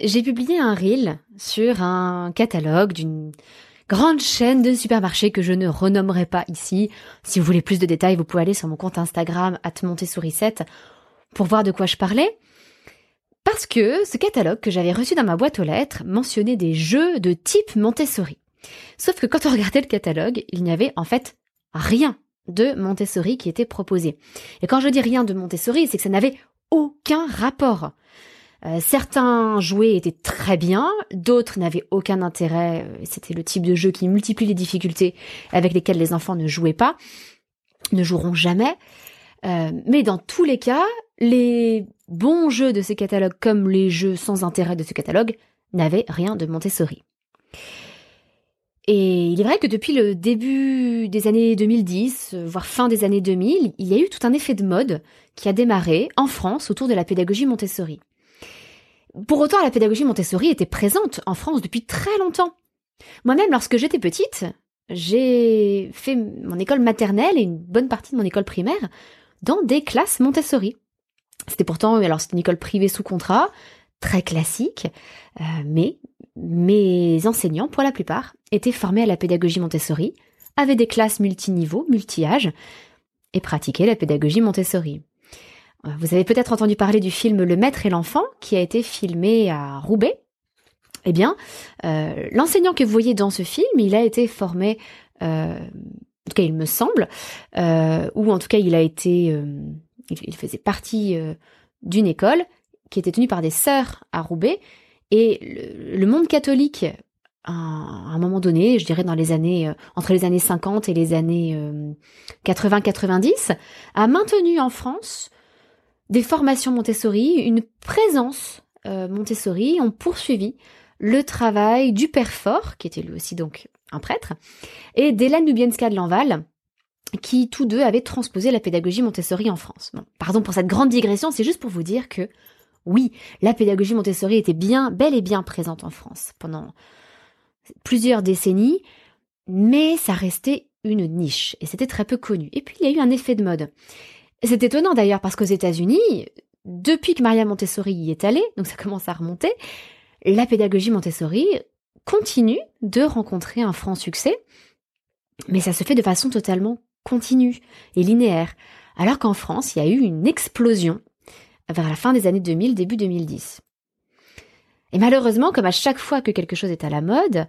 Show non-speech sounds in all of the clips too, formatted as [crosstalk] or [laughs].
j'ai publié un reel sur un catalogue d'une grande chaîne de supermarchés que je ne renommerai pas ici. Si vous voulez plus de détails, vous pouvez aller sur mon compte Instagram @montessori7 pour voir de quoi je parlais. Parce que ce catalogue que j'avais reçu dans ma boîte aux lettres mentionnait des jeux de type Montessori. Sauf que quand on regardait le catalogue, il n'y avait en fait rien de Montessori qui était proposé. Et quand je dis rien de Montessori, c'est que ça n'avait aucun rapport. Euh, certains jouets étaient très bien, d'autres n'avaient aucun intérêt. Euh, c'était le type de jeu qui multiplie les difficultés avec lesquelles les enfants ne jouaient pas, ne joueront jamais. Euh, mais dans tous les cas, les bons jeux de ce catalogue comme les jeux sans intérêt de ce catalogue n'avaient rien de Montessori. Et il est vrai que depuis le début des années 2010, voire fin des années 2000, il y a eu tout un effet de mode qui a démarré en France autour de la pédagogie Montessori. Pour autant, la pédagogie Montessori était présente en France depuis très longtemps. Moi-même, lorsque j'étais petite, j'ai fait mon école maternelle et une bonne partie de mon école primaire dans des classes Montessori. C'était pourtant, alors c'était une école privée sous contrat, très classique, euh, mais mes enseignants, pour la plupart, étaient formés à la pédagogie Montessori, avaient des classes multiniveaux, multi-âges, et pratiquaient la pédagogie Montessori. Euh, vous avez peut-être entendu parler du film Le Maître et l'enfant qui a été filmé à Roubaix. Eh bien, euh, l'enseignant que vous voyez dans ce film, il a été formé, euh, en tout cas il me semble, ou en tout cas il a été, il, faisait partie d'une école qui était tenue par des sœurs à Roubaix, et le, monde catholique à un moment donné, je dirais dans les années entre les années 50 et les années 80-90, a maintenu en France des formations Montessori, une présence euh, Montessori ont poursuivi le travail du père Fort, qui était lui aussi donc un prêtre, et d'Hélène Lubienska de Lanval, qui tous deux avaient transposé la pédagogie Montessori en France. Bon, pardon pour cette grande digression, c'est juste pour vous dire que oui, la pédagogie Montessori était bien, bel et bien présente en France pendant plusieurs décennies, mais ça restait une niche et c'était très peu connu. Et puis il y a eu un effet de mode. C'est étonnant d'ailleurs parce qu'aux États-Unis, depuis que Maria Montessori y est allée, donc ça commence à remonter, la pédagogie Montessori continue de rencontrer un franc succès, mais ça se fait de façon totalement continue et linéaire, alors qu'en France, il y a eu une explosion vers la fin des années 2000, début 2010. Et malheureusement, comme à chaque fois que quelque chose est à la mode,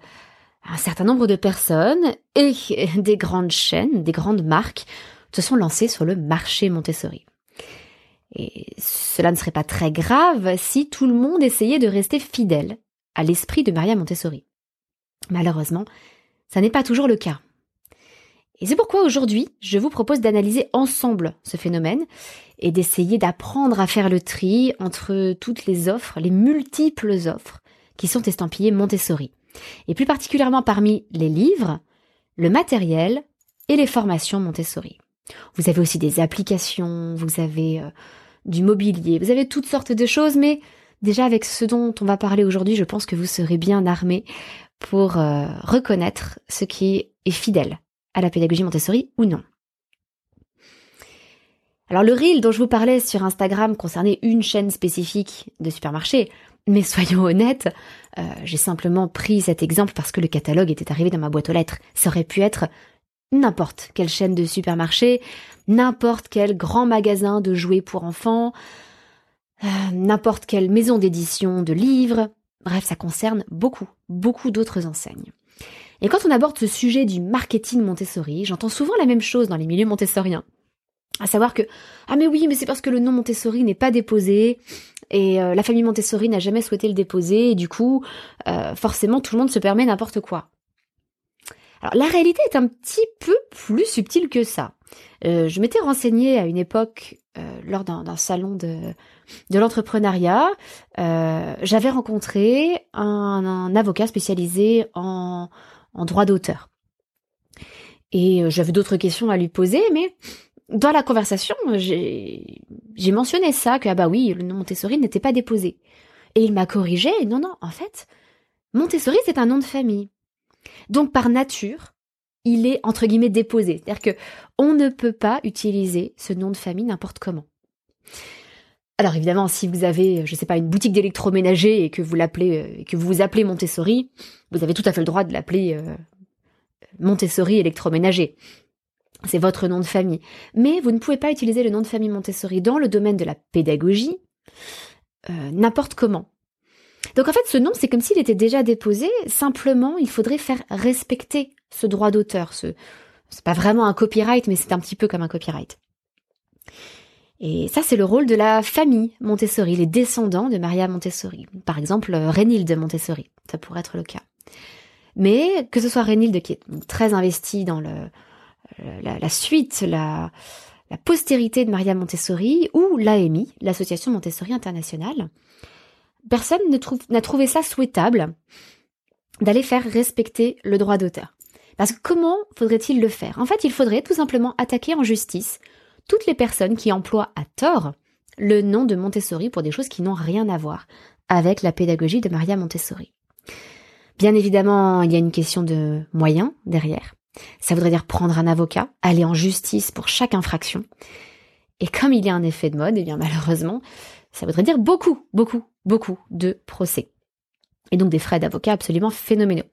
un certain nombre de personnes et [laughs] des grandes chaînes, des grandes marques se sont lancées sur le marché Montessori. Et cela ne serait pas très grave si tout le monde essayait de rester fidèle à l'esprit de Maria Montessori. Malheureusement, ça n'est pas toujours le cas. Et c'est pourquoi aujourd'hui, je vous propose d'analyser ensemble ce phénomène et d'essayer d'apprendre à faire le tri entre toutes les offres, les multiples offres qui sont estampillées Montessori. Et plus particulièrement parmi les livres, le matériel et les formations Montessori. Vous avez aussi des applications, vous avez euh, du mobilier, vous avez toutes sortes de choses, mais déjà avec ce dont on va parler aujourd'hui, je pense que vous serez bien armé pour euh, reconnaître ce qui est fidèle à la pédagogie Montessori ou non. Alors le reel dont je vous parlais sur Instagram concernait une chaîne spécifique de supermarché, mais soyons honnêtes, euh, j'ai simplement pris cet exemple parce que le catalogue était arrivé dans ma boîte aux lettres. Ça aurait pu être n'importe quelle chaîne de supermarché, n'importe quel grand magasin de jouets pour enfants, euh, n'importe quelle maison d'édition de livres. Bref, ça concerne beaucoup, beaucoup d'autres enseignes. Et quand on aborde ce sujet du marketing Montessori, j'entends souvent la même chose dans les milieux montessoriens. À savoir que, ah mais oui, mais c'est parce que le nom Montessori n'est pas déposé, et euh, la famille Montessori n'a jamais souhaité le déposer, et du coup, euh, forcément, tout le monde se permet n'importe quoi. Alors la réalité est un petit peu plus subtile que ça. Euh, je m'étais renseignée à une époque lors d'un salon de, l'entrepreneuriat. J'avais rencontré un, avocat spécialisé en, en droit d'auteur. Et j'avais d'autres questions à lui poser, mais dans la conversation, j'ai mentionné ça, que ah bah oui, le nom Montessori n'était pas déposé. Et il m'a corrigé, non, non, en fait, Montessori c'est un nom de famille. Donc par nature, il est entre guillemets déposé. C'est-à-dire que on ne peut pas utiliser ce nom de famille n'importe comment. Alors évidemment, si vous avez, je sais pas, une boutique d'électroménager et que vous l'appelez, euh, que vous vous appelez Montessori, vous avez tout à fait le droit de l'appeler euh, Montessori électroménager. C'est votre nom de famille. Mais vous ne pouvez pas utiliser le nom de famille Montessori dans le domaine de la pédagogie euh, n'importe comment. Donc en fait, ce nom, c'est comme s'il était déjà déposé. Simplement, il faudrait faire respecter ce droit d'auteur. Ce, c'est pas vraiment un copyright, mais c'est un petit peu comme un copyright. Et ça, c'est le rôle de la famille Montessori, les descendants de Maria Montessori. Par exemple, de Montessori. Ça pourrait être le cas. Mais que ce soit Rénilde qui est très investi dans le, la, suite, la, la postérité de Maria Montessori ou l'AMI, l'Association Montessori Internationale, personne n'a trouvé ça souhaitable d'aller faire respecter le droit d'auteur. Parce que comment faudrait-il le faire? En fait, il faudrait tout simplement attaquer en justice toutes les personnes qui emploient à tort le nom de Montessori pour des choses qui n'ont rien à voir avec la pédagogie de Maria Montessori. Bien évidemment, il y a une question de moyens derrière. Ça voudrait dire prendre un avocat, aller en justice pour chaque infraction. Et comme il y a un effet de mode, eh bien malheureusement, ça voudrait dire beaucoup, beaucoup, beaucoup de procès. Et donc des frais d'avocat absolument phénoménaux.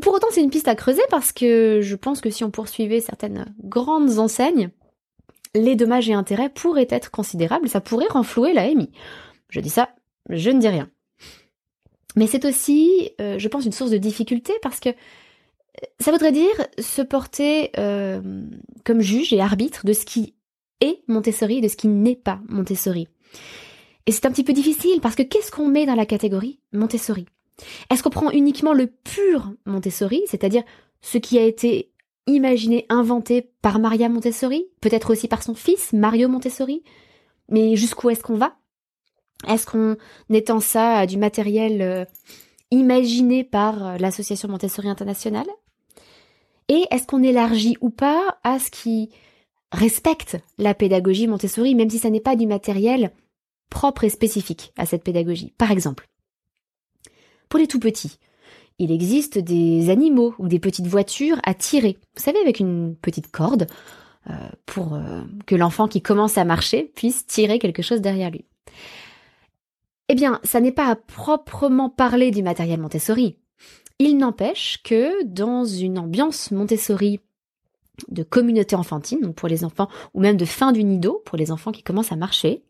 Pour autant, c'est une piste à creuser parce que je pense que si on poursuivait certaines grandes enseignes, les dommages et intérêts pourraient être considérables, ça pourrait renflouer la MI. Je dis ça, je ne dis rien. Mais c'est aussi, euh, je pense, une source de difficulté parce que ça voudrait dire se porter euh, comme juge et arbitre de ce qui est Montessori et de ce qui n'est pas Montessori. Et c'est un petit peu difficile parce que qu'est-ce qu'on met dans la catégorie Montessori? Est-ce qu'on prend uniquement le pur Montessori, c'est-à-dire ce qui a été imaginé, inventé par Maria Montessori, peut-être aussi par son fils Mario Montessori? Mais jusqu'où est-ce qu'on va? Est-ce qu'on étend ça à du matériel euh, imaginé par euh, l'association Montessori internationale? Et est-ce qu'on élargit ou pas à ce qui respecte la pédagogie Montessori, même si ça n'est pas du matériel propre et spécifique à cette pédagogie. Par exemple, pour les tout petits, il existe des animaux ou des petites voitures à tirer. Vous savez, avec une petite corde euh, pour euh, que l'enfant qui commence à marcher puisse tirer quelque chose derrière lui. Eh bien, ça n'est pas à proprement parler du matériel Montessori. Il n'empêche que dans une ambiance Montessori de communauté enfantine, pour les enfants, ou même de fin du nido, pour les enfants qui commencent à marcher,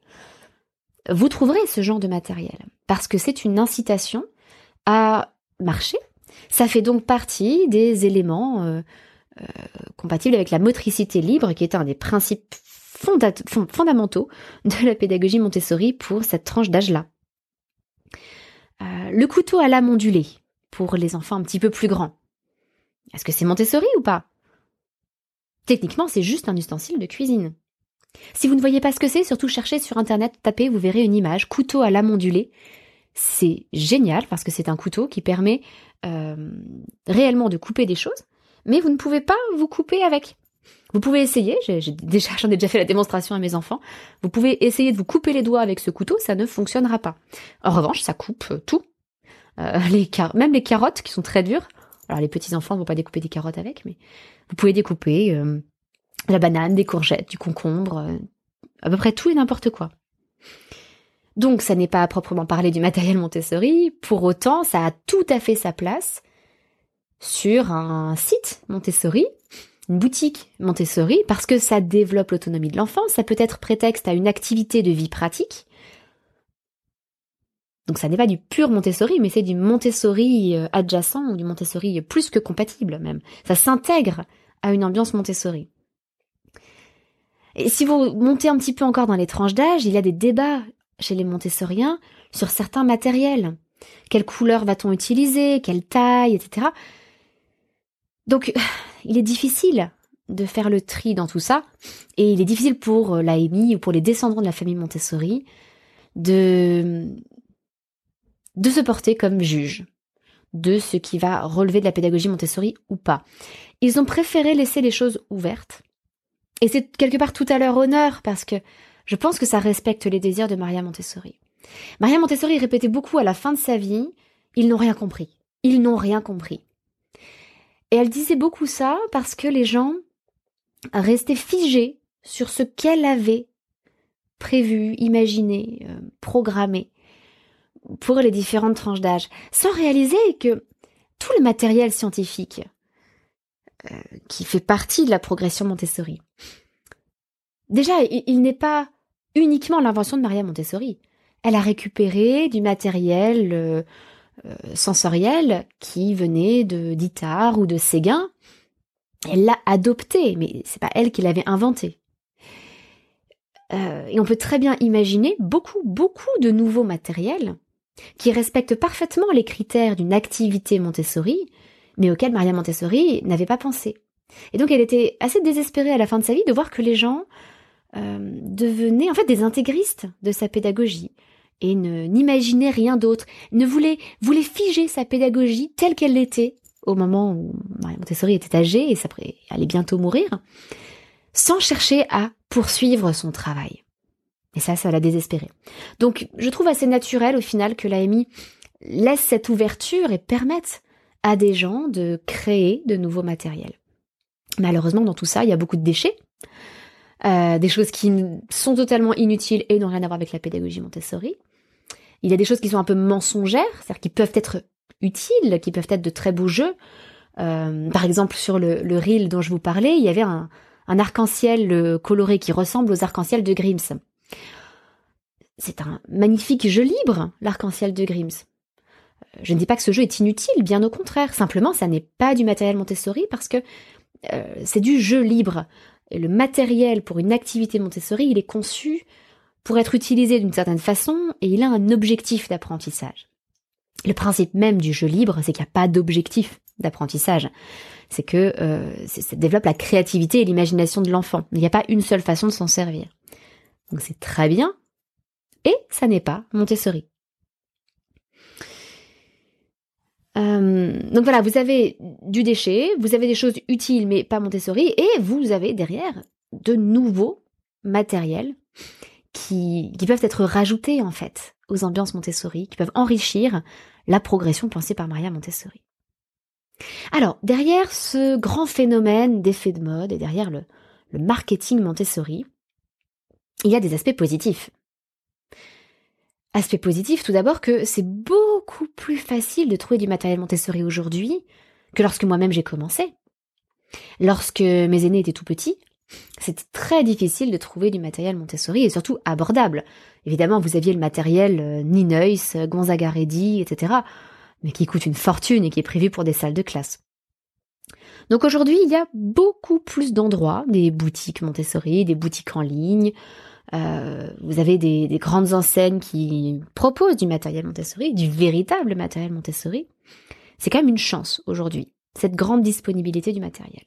vous trouverez ce genre de matériel. Parce que c'est une incitation à marcher. Ça fait donc partie des éléments euh, euh, compatibles avec la motricité libre, qui est un des principes fondamentaux de la pédagogie Montessori pour cette tranche d'âge-là. Euh, le couteau à lame ondulée, pour les enfants un petit peu plus grands. Est-ce que c'est Montessori ou pas? Techniquement, c'est juste un ustensile de cuisine. Si vous ne voyez pas ce que c'est, surtout cherchez sur internet, tapez, vous verrez une image, couteau à lame ondulée. C'est génial parce que c'est un couteau qui permet euh, réellement de couper des choses, mais vous ne pouvez pas vous couper avec. Vous pouvez essayer, j'ai déjà, [laughs] j'en ai déjà fait la démonstration à mes enfants. Vous pouvez essayer de vous couper les doigts avec ce couteau, ça ne fonctionnera pas. En revanche, ça coupe tout. Euh, même les carottes qui sont très dures. Alors les petits enfants ne vont pas découper des carottes avec, mais vous pouvez découper euh, la banane, des courgettes, du concombre, euh, à peu près tout et n'importe quoi. Donc ça n'est pas à proprement parler du matériel Montessori, pour autant ça a tout à fait sa place sur un site Montessori, une boutique Montessori, parce que ça développe l'autonomie de l'enfant, ça peut être prétexte à une activité de vie pratique. Donc ça n'est pas du pur Montessori, mais c'est du Montessori euh, adjacent du Montessori plus que compatible même. Ça s'intègre à une ambiance Montessori. Et si vous montez un petit peu encore dans les tranches d'âge, il y a des débats chez les Montessoriens sur certains matériels. Quelle couleur va-t-on utiliser? Quelle taille? Etc. Donc, [sighs] il est difficile de faire le tri dans tout ça. Et il est difficile pour euh, l'AMI ou pour les descendants de la famille Montessori de, de se porter comme juge de ce qui va relever de la pédagogie Montessori ou pas. Ils ont préféré laisser les choses ouvertes et c'est quelque part tout à leur honneur parce que je pense que ça respecte les désirs de Maria Montessori. Maria Montessori répétait beaucoup à la fin de sa vie, ils n'ont rien compris. Ils n'ont rien compris. Et elle disait beaucoup ça parce que les gens restaient figés sur ce qu'elle avait prévu, imaginé, euh, programmé pour les différentes tranches d'âge, sans réaliser que tout le matériel scientifique euh, qui fait partie de la progression Montessori. Déjà, il, n'est pas uniquement l'invention de Maria Montessori. Elle a récupéré du matériel euh, euh, sensoriel qui venait de d'Itard ou de Séguin. Elle l'a adopté, mais c'est pas elle qui l'avait inventé. et on peut très bien imaginer beaucoup, beaucoup de nouveaux matériels qui respectent parfaitement les critères d'une activité Montessori, mais auquel Maria Montessori n'avait pas pensé. Et donc elle était assez désespérée à la fin de sa vie de voir que les gens euh, devenaient en fait des intégristes de sa pédagogie et ne n'imaginaient rien d'autre, ne voulaient, voulaient figer sa pédagogie telle qu'elle l'était au moment où Maria Montessori était âgée et allait bientôt mourir, sans chercher à poursuivre son travail. Et ça, ça l'a désespéré. Donc, je trouve assez naturel au final que l'AMI laisse cette ouverture et permette à des gens de créer de nouveaux matériels. Malheureusement, dans tout ça, il y a beaucoup de déchets, euh, des choses qui sont totalement inutiles et n'ont rien à voir avec la pédagogie Montessori. Il y a des choses qui sont un peu mensongères, c'est-à-dire qui peuvent être utiles, qui peuvent être de très beaux jeux. Euh, par exemple, sur le, le, reel dont je vous parlais, il y avait un, un arc-en-ciel euh, coloré qui ressemble aux arc-en-ciel de Grims. C'est un magnifique jeu libre, l'arc-en-ciel de Grims. Je ne dis pas que ce jeu est inutile, bien au contraire. Simplement, ça n'est pas du matériel Montessori parce que euh, c'est du jeu libre. Le matériel pour une activité Montessori, il est conçu pour être utilisé d'une certaine façon et il a un objectif d'apprentissage. Le principe même du jeu libre, c'est qu'il n'y a pas d'objectif d'apprentissage. C'est que euh, ça développe la créativité et l'imagination de l'enfant. Il n'y a pas une seule façon de s'en servir. Donc c'est très bien. Et ça n'est pas Montessori. Euh, donc voilà, vous avez du déchet, vous avez des choses utiles mais pas Montessori, et vous avez derrière de nouveaux matériels qui, qui peuvent être rajoutés en fait aux ambiances Montessori, qui peuvent enrichir la progression pensée par Maria Montessori. Alors, derrière ce grand phénomène d'effet de mode et derrière le, le marketing Montessori, il y a des aspects positifs. Aspect positif, tout d'abord, que c'est beaucoup plus facile de trouver du matériel Montessori aujourd'hui que lorsque moi-même j'ai commencé. Lorsque mes aînés étaient tout petits, c'était très difficile de trouver du matériel Montessori et surtout abordable. Évidemment, vous aviez le matériel euh, Nineuil, Gonzaga Ready, etc., mais qui coûte une fortune et qui est prévu pour des salles de classe. Donc aujourd'hui, il y a beaucoup plus d'endroits, des boutiques Montessori, des boutiques en ligne, euh, vous avez des, grandes enseignes qui proposent du matériel Montessori, du véritable matériel Montessori. C'est quand même une chance aujourd'hui, cette grande disponibilité du matériel.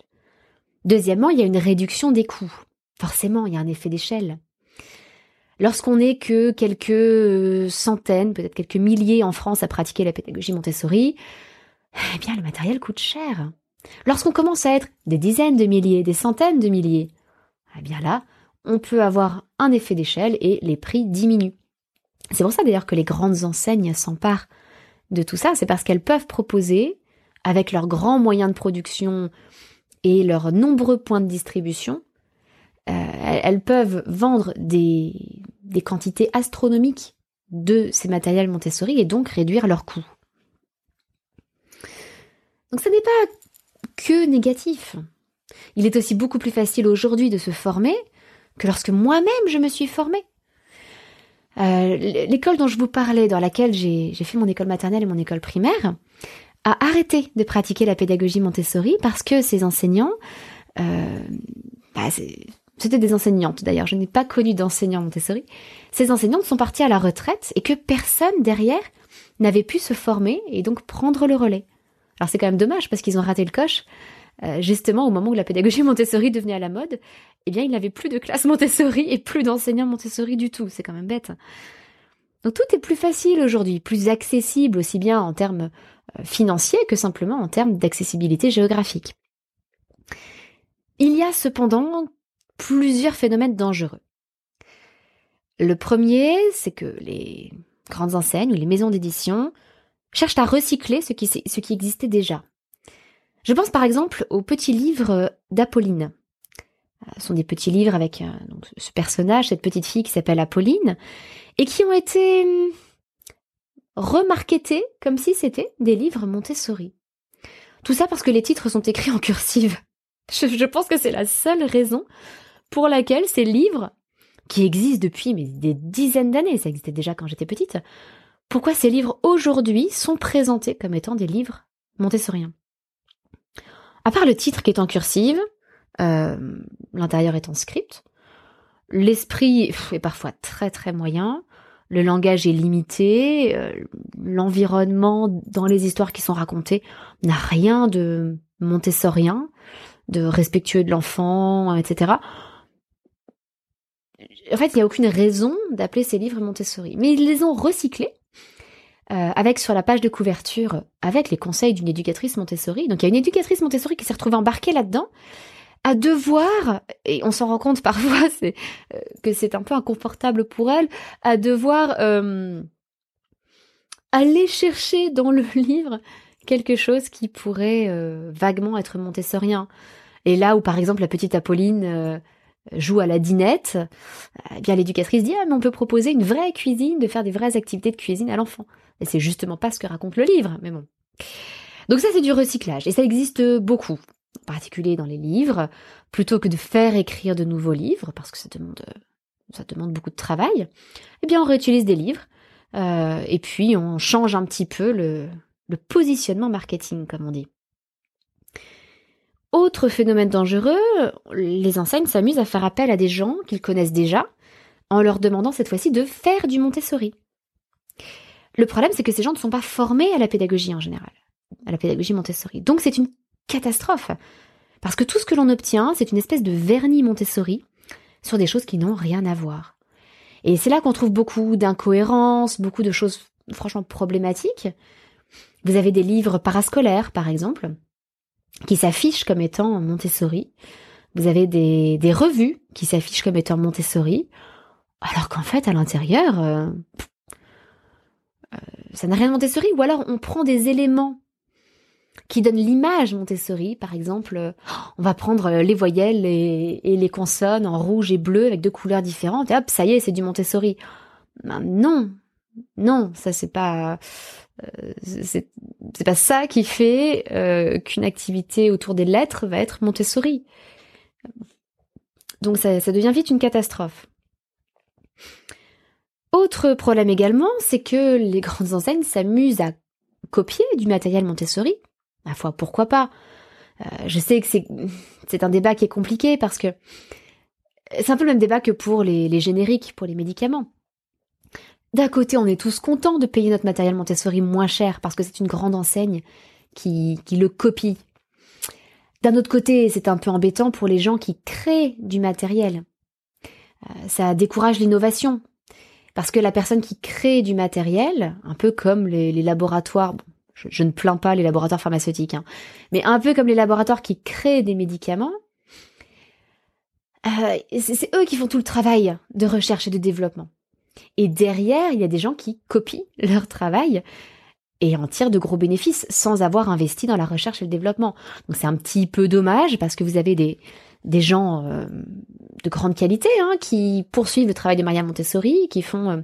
Deuxièmement, il y a une réduction des coûts. Forcément, il y a un effet d'échelle. Lorsqu'on n'est que quelques euh, centaines, peut-être quelques milliers en France à pratiquer la pédagogie Montessori, eh bien le matériel coûte cher. Lorsqu'on commence à être des dizaines de milliers, des centaines de milliers, eh bien là, on peut avoir un effet d'échelle et les prix diminuent. C'est pour ça d'ailleurs que les grandes enseignes s'emparent de tout ça, c'est parce qu'elles peuvent proposer, avec leurs grands moyens de production et leurs nombreux points de distribution, euh, elles peuvent vendre des, des quantités astronomiques de ces matériels Montessori et donc réduire leurs coûts. Donc ce n'est pas que négatif. Il est aussi beaucoup plus facile aujourd'hui de se former que lorsque moi-même je me suis formée. Euh, l'école dont je vous parlais, dans laquelle j'ai fait mon école maternelle et mon école primaire, a arrêté de pratiquer la pédagogie Montessori parce que ses enseignants, euh, bah c'était des enseignantes d'ailleurs, je n'ai pas connu d'enseignants Montessori, ces enseignantes sont parties à la retraite et que personne derrière n'avait pu se former et donc prendre le relais. Alors c'est quand même dommage parce qu'ils ont raté le coche. Euh, justement au moment où la pédagogie Montessori devenait à la mode, eh bien il n'avait plus de classe Montessori et plus d'enseignants Montessori du tout. C'est quand même bête. Donc tout est plus facile aujourd'hui, plus accessible aussi bien en termes euh, financiers que simplement en termes d'accessibilité géographique. Il y a cependant plusieurs phénomènes dangereux. Le premier, c'est que les grandes enseignes ou les maisons d'édition cherchent à recycler ce qui, ce qui existait déjà. Je pense par exemple aux petits livres d'Apolline. Euh, sont des petits livres avec euh, ce personnage, cette petite fille qui s'appelle Apolline, et qui ont été hum, remarquetés comme si c'était des livres Montessori. Tout ça parce que les titres sont écrits en cursive. [laughs] Je, pense que c'est la seule raison pour laquelle ces livres, qui existent depuis des dizaines d'années, ça existait déjà quand j'étais petite, pourquoi ces livres aujourd'hui sont présentés comme étant des livres montessoriens? À part le titre qui est en cursive, euh, l'intérieur est en script, l'esprit est parfois très très moyen, le langage est limité, euh, l'environnement dans les histoires qui sont racontées n'a rien de montessorien, de respectueux de l'enfant, etc. En fait, il n'y a aucune raison d'appeler ces livres Montessori. Mais ils les ont recyclés euh, avec sur la page de couverture, avec les conseils d'une éducatrice Montessori. Donc il y a une éducatrice Montessori qui s'est retrouvée embarquée là-dedans, à devoir, et on s'en rend compte [laughs] parfois c'est, euh, que c'est un peu inconfortable pour elle, à devoir euh, aller chercher dans le [laughs] livre quelque chose qui pourrait vaguement être montessorien. Et là où par exemple la petite Apolline joue à la dinette, eh bien l'éducatrice dit ah mais on peut proposer une vraie cuisine, de faire des vraies activités de cuisine à l'enfant. Et c'est justement pas ce que raconte le livre, mais bon. Donc ça c'est du recyclage et ça existe beaucoup, en particulier dans les livres, plutôt que de faire écrire de nouveaux livres parce que ça demande ça demande beaucoup de travail. Eh bien on réutilise des livres euh, et puis on change un petit peu le, le positionnement marketing comme on dit. Autre phénomène dangereux, les enseignes s'amusent à faire appel à des gens qu'ils connaissent déjà en leur demandant cette fois-ci de faire du Montessori. Le problème, c'est que ces gens ne sont pas formés à la pédagogie en général, à la pédagogie Montessori. Donc c'est une catastrophe. Parce que tout ce que l'on obtient, c'est une espèce de vernis Montessori sur des choses qui n'ont rien à voir. Et c'est là qu'on trouve beaucoup d'incohérences, beaucoup de choses franchement problématiques, Vous avez des livres parascolaires, par exemple, qui s'affichent comme étant Montessori. Vous avez des, revues qui s'affichent comme étant Montessori, alors qu'en fait, à l'intérieur, euh, euh, ça n'a rien de Montessori. Ou alors, on prend des éléments qui donnent l'image Montessori. Par exemple, on va prendre les voyelles et, les consonnes en rouge et bleu avec deux couleurs différentes. Et hop, ça y est, c'est du Montessori. Ben non, non, ça c'est pas euh, c'est pas ça qui fait euh, qu'une activité autour des lettres va être Montessori. Donc ça, ça devient vite une catastrophe. Autre problème également, c'est que les grandes enseignes s'amusent à copier du matériel Montessori. Ma foi, pourquoi pas? Euh, Je sais que c'est un débat qui est compliqué parce que c'est un peu le même débat que pour les, génériques, pour les médicaments. D'un côté, on est tous contents de payer notre matériel Montessori moins cher parce que c'est une grande enseigne qui, qui le copie. D'un autre côté, c'est un peu embêtant pour les gens qui créent du matériel. Euh, ça décourage l'innovation. Parce que la personne qui crée du matériel, un peu comme les, laboratoires, je, ne plains pas les laboratoires pharmaceutiques, hein, mais un peu comme les laboratoires qui créent des médicaments, euh, c'est eux qui font tout le travail de recherche et de développement. Et derrière, il y a des gens qui copient leur travail et en tirent de gros bénéfices sans avoir investi dans la recherche et le développement. Donc c'est un petit peu dommage parce que vous avez des, des gens euh, de grande qualité hein, qui poursuivent le travail de Maria Montessori, qui font, euh,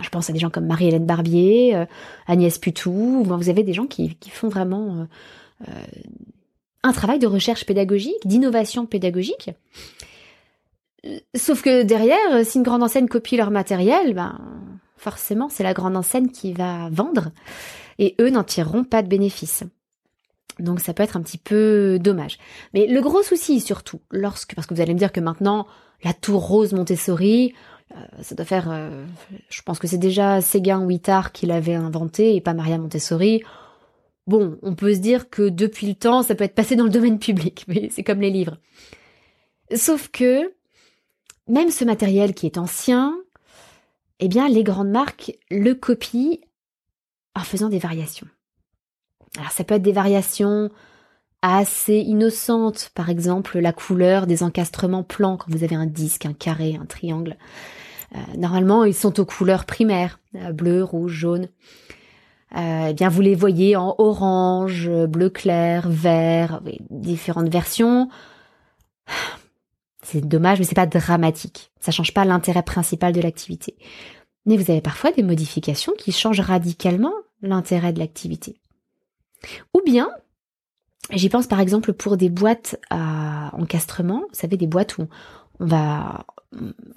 je pense à des gens comme Marie-Hélène Barbier, euh, Agnès Putou, vous avez des gens qui, font vraiment un travail de recherche pédagogique, d'innovation pédagogique. Sauf que derrière, si une grande enseigne copie leur matériel, ben forcément c'est la grande enseigne qui va vendre et eux n'en tireront pas de bénéfices. Donc ça peut être un petit peu dommage. Mais le gros souci surtout, lorsque parce que vous allez me dire que maintenant la tour rose Montessori, euh, ça doit faire, euh, je pense que c'est déjà Séguin ou Itard qui l'avait inventé et pas Maria Montessori. Bon, on peut se dire que depuis le temps, ça peut être passé dans le domaine public, [laughs] mais c'est comme les livres. Sauf que même ce matériel qui est ancien, eh bien, les grandes marques le copient en faisant des variations. Alors, ça peut être des variations assez innocentes, par exemple la couleur des encastrements plans quand vous avez un disque, un carré, un triangle. Euh, normalement, ils sont aux couleurs primaires, euh, bleu, rouge, jaune. Euh, eh bien, vous les voyez en orange, bleu clair, vert, différentes versions. C'est dommage, mais c'est pas dramatique. Ça change pas l'intérêt principal de l'activité. Mais vous avez parfois des modifications qui changent radicalement l'intérêt de l'activité. Ou bien, j'y pense par exemple pour des boîtes à encastrement, vous savez, des boîtes où on va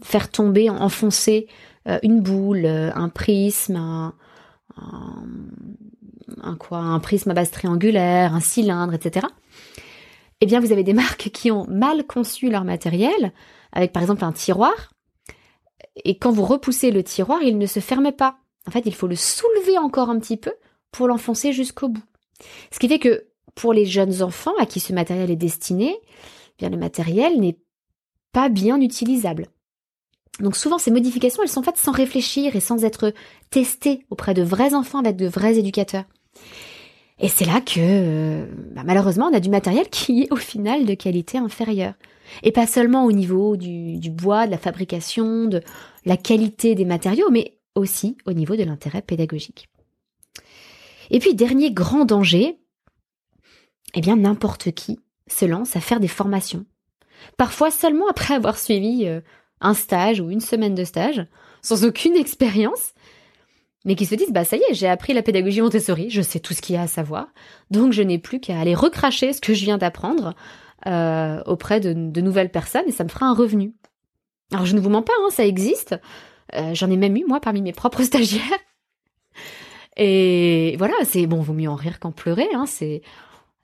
faire tomber, enfoncer euh, une boule, euh, un prisme, un, un, quoi, un prisme à base triangulaire, un cylindre, etc eh bien vous avez des [laughs] marques qui ont mal conçu leur matériel, avec par exemple un tiroir, et quand vous repoussez le tiroir, il ne se ferme pas. En fait, il faut le soulever encore un petit peu pour l'enfoncer jusqu'au bout. Ce qui fait que pour les jeunes enfants à qui ce matériel est destiné, eh bien le matériel n'est pas bien utilisable. Donc souvent ces modifications, elles sont faites sans réfléchir et sans être testées auprès de vrais enfants avec de vrais éducateurs. Et c'est là que, euh, bah, malheureusement, on a du matériel [laughs] qui est au final de qualité inférieure. Et pas seulement au niveau du, du, bois, de la fabrication, de la qualité des matériaux, mais aussi au niveau de l'intérêt pédagogique. Et puis, dernier grand danger, eh bien, n'importe qui se lance à faire des formations. Parfois seulement après avoir suivi euh, un stage ou une semaine de stage, sans aucune expérience, mais qui se disent bah ça y est, j'ai appris la pédagogie Montessori, je sais tout ce qu'il y a à savoir, donc je n'ai plus qu'à aller recracher ce que je viens d'apprendre euh, auprès de, nouvelles personnes et ça me fera un revenu. Alors je ne vous mens pas, hein, ça existe. Euh, j'en ai même eu moi parmi mes propres [laughs] stagiaires. Et voilà, c'est bon, vaut mieux en rire qu'en pleurer. Hein, c'est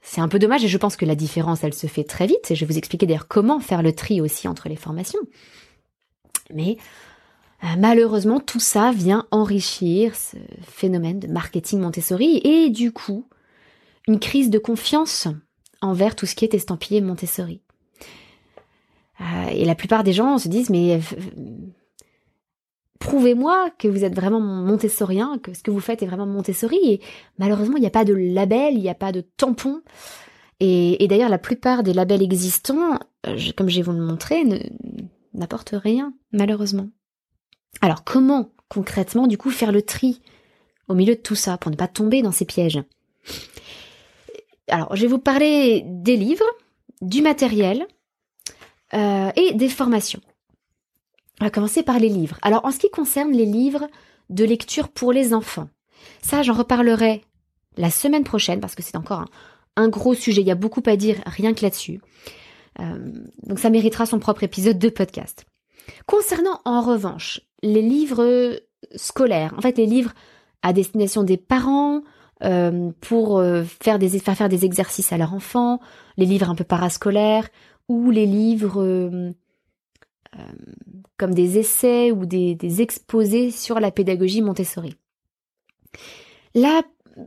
c'est un peu dommage et je pense que la différence, elle se fait très vite. Et je vais vous expliquer d'ailleurs comment faire le tri aussi entre les formations. Mais euh, malheureusement, tout ça vient enrichir ce phénomène de marketing Montessori et du coup, une crise de confiance envers tout ce qui est estampillé Montessori. Euh, et la plupart des gens se disent mais prouvez-moi que vous êtes vraiment montessorien, que ce que vous faites est vraiment montessori. Et malheureusement, il n'y a pas de label, il n'y a pas de tampon. Et, d'ailleurs, la plupart des labels existants, euh, comme je vais vous le montrer, n'apportent rien, malheureusement. Alors, comment concrètement, du coup, faire le tri au milieu de tout ça pour ne pas tomber dans ces pièges? Alors, je vais vous parler des livres, du matériel euh, et des formations. On va commencer par les livres. Alors, en ce qui concerne les livres de lecture pour les enfants, ça, j'en reparlerai la semaine prochaine parce que c'est encore un, gros sujet. Il y a beaucoup à dire rien que là-dessus. Euh, donc, ça méritera son propre épisode de podcast. Concernant, en revanche, les livres scolaires, en fait, les livres à destination des parents, euh, pour euh, faire, des, faire faire des exercices à leurs enfants, les livres un peu parascolaires, ou les livres comme des essais ou des, exposés sur la pédagogie Montessori. Là,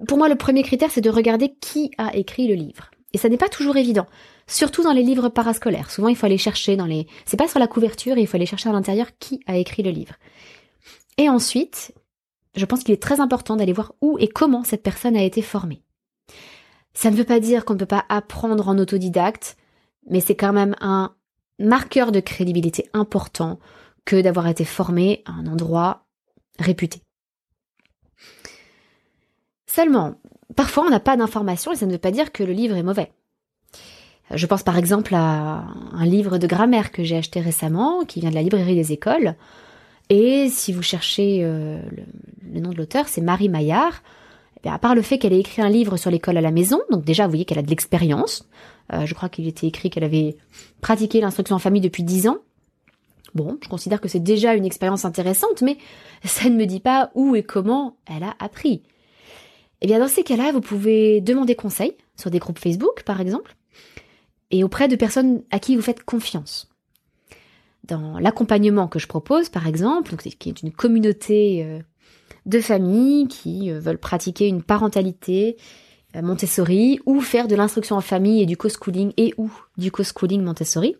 pour moi, le premier critère, c'est de regarder qui a écrit le livre. Et ça n'est pas toujours évident, surtout dans les livres parascolaires. Souvent, il faut aller chercher dans les... C'est pas sur la couverture, il faut aller chercher à l'intérieur qui a écrit le livre. Et ensuite, je pense qu'il est très important d'aller voir où et comment cette personne a été formée. Ça ne veut pas dire qu'on ne peut pas apprendre en autodidacte, mais c'est quand même un marqueur de crédibilité important que d'avoir été formé à un endroit réputé. Seulement, parfois on n'a pas d'informations et ça ne veut pas dire que le livre est mauvais. Je pense par exemple à un livre de grammaire que j'ai acheté récemment, qui vient de la librairie des écoles. Et si vous cherchez euh, le, nom de l'auteur, c'est Marie Maillard. Et eh à part le fait qu'elle ait écrit un livre sur l'école à la maison, donc déjà vous voyez qu'elle a de l'expérience, euh, je crois qu'il était écrit qu'elle avait pratiqué l'instruction en famille depuis dix ans. Bon, je considère que c'est déjà une expérience intéressante, mais ça ne me dit pas où et comment elle a appris. Eh bien, dans ces cas-là, vous pouvez demander conseil sur des groupes Facebook, par exemple, et auprès de personnes à qui vous faites confiance. Dans l'accompagnement que je propose, par exemple, qui est une communauté euh, de familles qui euh, veulent pratiquer une parentalité Montessori ou faire de l'instruction en famille et du co-schooling et ou du co-schooling Montessori.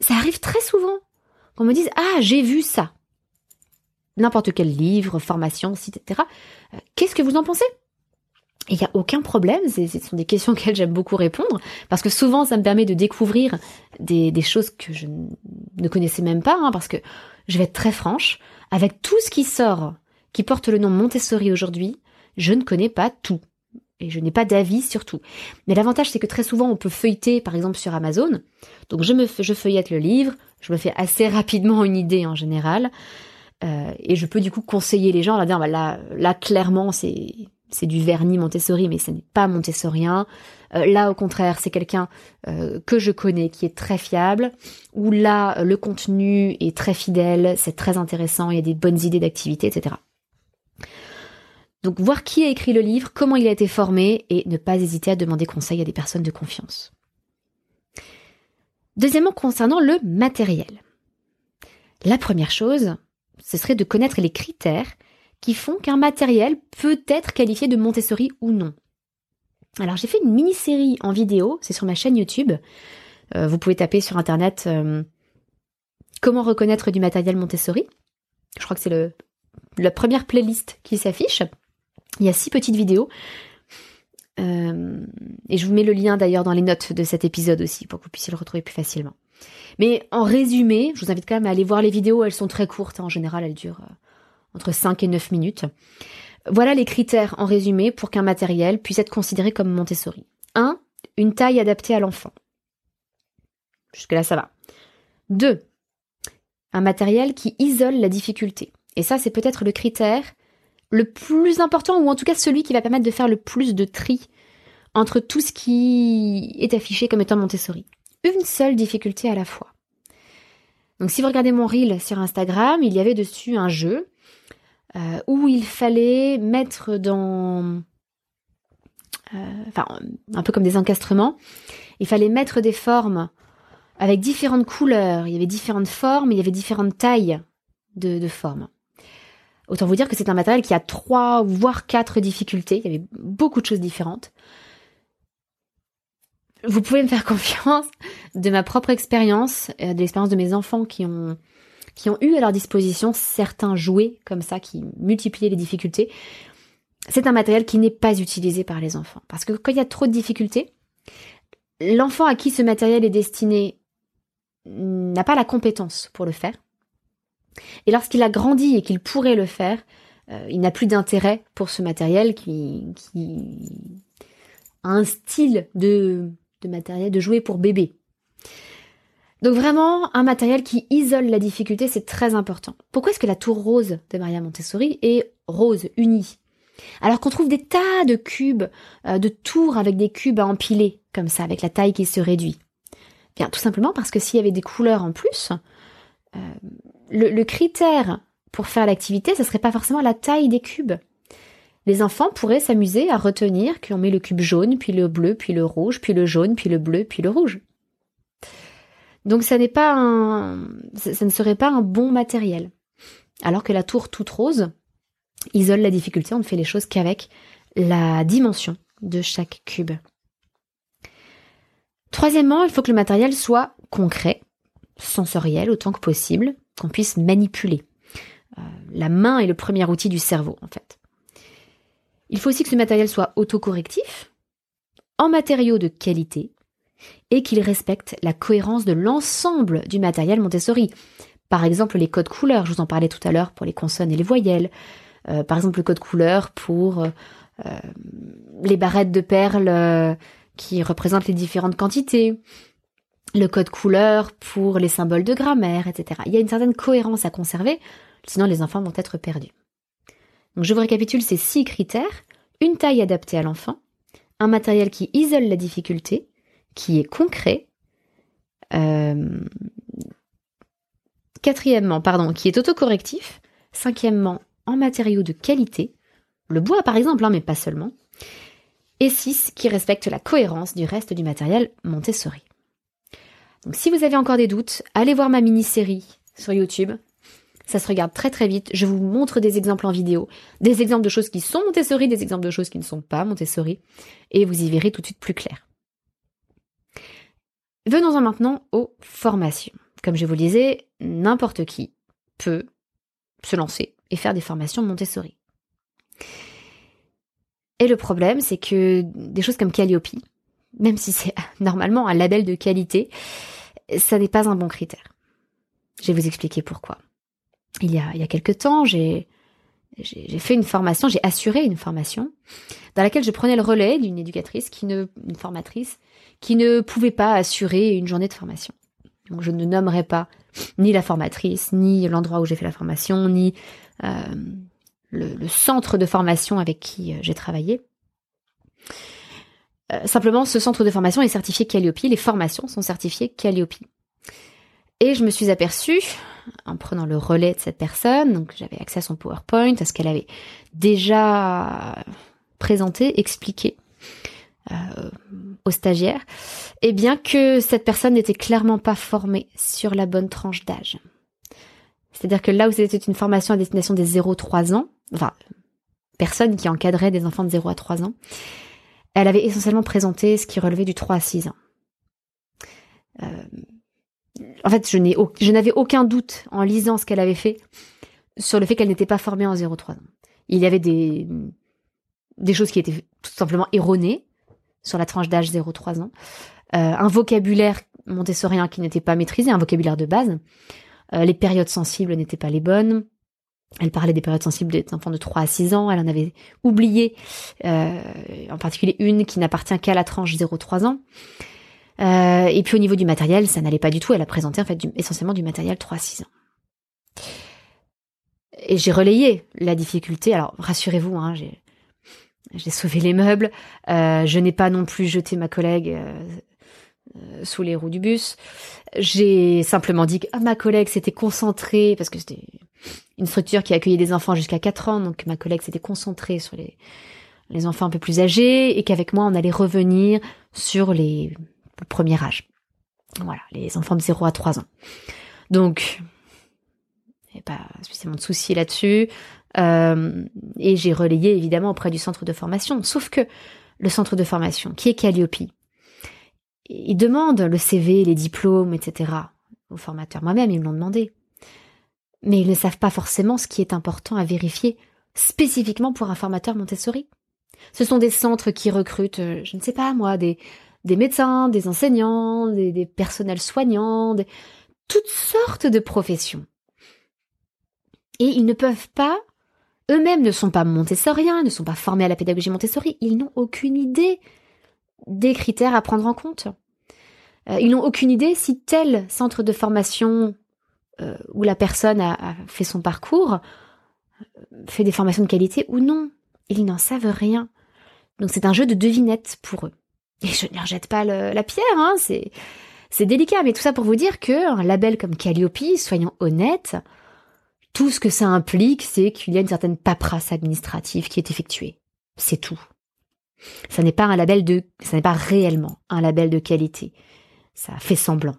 Ça arrive très souvent qu'on me dise ah j'ai vu ça. N'importe quel livre, formation, etc. Euh, qu'est-ce que vous en pensez? Il n'y a aucun problème, ce sont des questions [laughs] auxquelles j'aime beaucoup répondre, parce que souvent ça me permet de découvrir des, choses que je ne connaissais même pas, hein, parce que je vais être très franche, avec tout ce qui sort, qui porte le nom Montessori aujourd'hui, je ne connais pas tout et je n'ai pas d'avis sur tout. Mais l'avantage, c'est que très souvent, on peut feuilleter, par exemple, sur Amazon. Donc, je me je feuillette le livre, je me fais assez [laughs] rapidement une idée en général, euh, et je peux du coup conseiller les gens, leur dire, bah, là, là, clairement, c'est c'est du vernis Montessori, mais ce n'est pas montessorien. Euh, là, au contraire, c'est quelqu'un euh, que je connais, qui est très fiable. Ou là, le contenu est très fidèle, c'est très intéressant, il y a des bonnes idées d'activité, etc. Donc voir qui a écrit le livre, comment il a été formé et ne pas hésiter à demander conseil à des personnes de confiance. Deuxièmement, concernant le matériel. La première chose, ce serait de connaître les critères qui font qu'un matériel peut être qualifié de Montessori ou non. Alors j'ai fait une mini-série en vidéo, c'est sur ma chaîne YouTube. Euh, vous pouvez taper sur internet euh, comment reconnaître du matériel Montessori. Je crois que c'est la première playlist qui s'affiche. Il y a six petites vidéos. Euh, et je vous mets le lien d'ailleurs dans les notes de cet épisode aussi pour que vous puissiez le retrouver plus facilement. Mais en résumé, je vous invite quand même à aller voir les vidéos, elles sont très courtes, en général elles durent euh, entre 5 et 9 minutes. Voilà les critères en résumé pour qu'un matériel puisse être considéré comme Montessori. 1. Une taille adaptée à l'enfant. Jusque là ça va. 2. Un matériel qui isole la difficulté. Et ça c'est peut-être le critère le plus important, ou en tout cas celui qui va permettre de faire le plus de tri entre tout ce qui est affiché comme étant Montessori. Une seule difficulté à la fois. Donc si vous regardez mon reel sur Instagram, il y avait dessus un jeu euh, où il fallait mettre dans... Euh, enfin, un peu comme des encastrements, il fallait mettre des formes avec différentes couleurs, il y avait différentes formes, il y avait différentes tailles de, de formes. Autant vous dire que c'est un matériel qui a trois, voire quatre difficultés. Il y avait beaucoup de choses différentes. Vous pouvez me faire [laughs] confiance de ma propre expérience, euh, de l'expérience de mes enfants qui ont qui ont eu à leur disposition certains jouets comme ça qui multipliaient les difficultés, c'est un matériel qui n'est pas utilisé par les enfants. Parce que quand il y a trop de difficultés, l'enfant à qui ce matériel est destiné n'a pas la compétence pour le faire. Et lorsqu'il a grandi et qu'il pourrait le faire, euh, il n'a plus d'intérêt pour ce matériel qui, a un style de, matériel de jouet pour bébé. Donc vraiment, un matériel qui isole la difficulté, c'est très important. Pourquoi est-ce que la tour rose de Maria Montessori est rose, unie? Alors qu'on trouve des tas de cubes, euh, de tours avec des cubes à empiler, comme ça, avec la taille qui se réduit Bien, tout simplement parce que s'il y avait des couleurs en plus, euh, le, critère pour faire l'activité, ce serait pas forcément la taille des cubes. Les enfants pourraient s'amuser à retenir qu'on met le cube jaune, puis le bleu, puis le rouge, puis le jaune, puis le bleu, puis le rouge. Donc ça n'est pas un, ça ne serait pas un bon matériel. Alors que la tour toute rose isole la difficulté, on ne fait les choses qu'avec la dimension de chaque cube. Troisièmement, il faut que le matériel soit concret, sensoriel autant que possible, puisse manipuler. Euh, la main est le premier outil du cerveau, en fait. Il faut aussi que ce matériel soit autocorrectif, en matériaux de qualité, et qu'il respecte la cohérence de l'ensemble du matériel Montessori. Par exemple, les codes couleurs, je vous en parlais tout à l'heure pour les consonnes et les voyelles. Euh, par exemple, le code couleur pour euh, les barrettes de perles qui représentent les différentes quantités. Le code couleur pour les symboles de grammaire, etc. Il y a une certaine cohérence à conserver, sinon les enfants vont être perdus. Donc je vous récapitule ces six critères. Une taille adaptée à l'enfant, un matériel qui isole la difficulté, qui est concret. Euh, quatrièmement, pardon, qui est autocorrectif. Cinquièmement, en matériaux de qualité. Le bois, par exemple, hein, mais pas seulement. Et six, qui respecte la cohérence du reste du matériel Montessori. Donc, si vous avez encore des doutes, allez voir ma mini-série sur YouTube. Ça se regarde très très vite. Je vous montre des exemples en vidéo, des exemples de choses qui sont Montessori, des exemples de choses qui ne sont pas Montessori, et vous y verrez tout de suite plus clair. Venons-en maintenant aux formations. Comme je vous le disais, n'importe qui peut se lancer et faire des formations Montessori. Et le problème, c'est que des choses comme Calliope, même si c'est [laughs] normalement un label de qualité, ça n'est pas un bon critère. Je vais vous expliquer pourquoi. Il y a, il y a quelques temps, j'ai, j'ai fait une formation, j'ai assuré une formation dans laquelle je prenais le relais d'une éducatrice qui ne, une formatrice qui ne pouvait pas assurer une journée de formation. Donc je ne nommerai pas ni la formatrice, ni l'endroit où j'ai fait la formation, ni euh, le, centre de formation avec qui euh, j'ai travaillé. Euh, simplement, ce centre de formation est certifié Calliope, les formations sont certifiées Calliope. Et je me suis aperçue, en prenant le relais de cette personne, donc j'avais accès à son PowerPoint, à ce qu'elle avait déjà présenté, expliqué euh, aux stagiaires, et bien que cette personne n'était clairement pas formée sur la bonne tranche d'âge. C'est-à-dire que là où c'était une formation à destination des 0-3 ans, enfin, personne qui encadrait des enfants de 0 à 3 ans, elle avait essentiellement présenté ce qui relevait du 3 à 6 ans. Euh, en fait, je n'avais aucun doute en lisant ce qu'elle avait fait sur le fait qu'elle n'était pas formée en 0-3 ans. Il y avait des, des choses qui étaient tout simplement erronées sur la tranche d'âge 0-3 ans. Euh, un vocabulaire montessorien qui n'était pas maîtrisé, un vocabulaire de base. Euh, les périodes sensibles n'étaient pas les bonnes. Elle parlait des périodes sensibles des enfants de 3 à 6 ans. Elle en avait oublié, euh, en particulier une qui n'appartient qu'à la tranche 0-3 ans. Euh, et puis au niveau du matériel, ça n'allait pas du tout. Elle a présenté en fait essentiellement du matériel 3-6 ans. Et j'ai relayé la difficulté. Alors rassurez-vous, hein, j'ai sauvé les meubles. Euh, je n'ai pas non plus jeté ma collègue sous les roues du bus. J'ai simplement dit que ah, ma collègue s'était concentrée parce que c'était une structure qui accueillait des enfants jusqu'à 4 ans, donc ma collègue s'était concentrée sur les les enfants un peu plus âgés et qu'avec moi on allait revenir sur les le premier âge. Voilà, les enfants de 0 à 3 ans. Donc, a pas spécialement de souci là-dessus. Euh, et j'ai relayé évidemment auprès du centre de formation. Sauf que le centre de formation, qui est Calliope, il demande le CV, les diplômes, etc. aux formateurs. Moi-même, ils me l'ont demandé. Mais ils ne savent pas forcément ce qui est important à vérifier spécifiquement pour un formateur Montessori. Ce sont des centres qui recrutent, euh, je ne sais pas moi, des, médecins, des enseignants, des, personnels soignants, toutes sortes de professions. Et ils ne peuvent pas, eux-mêmes ne sont pas montessoriens, ne sont pas formés à la pédagogie Montessori, ils n'ont aucune idée des critères à prendre en compte. Euh, ils n'ont aucune idée si tel centre de formation euh, où la personne a, fait son parcours fait des formations de qualité ou non. Ils n'en savent rien. Donc c'est un jeu de devinette pour eux. Et je ne leur jette pas la pierre, hein, c'est c'est délicat, mais tout ça pour vous dire que un label comme Calliope, soyons honnêtes, tout ce que ça implique, c'est qu'il y a une certaine paperasse administrative qui est effectuée. C'est tout. Ça n'est pas un label de, ça n'est pas réellement un label de qualité. Ça fait semblant.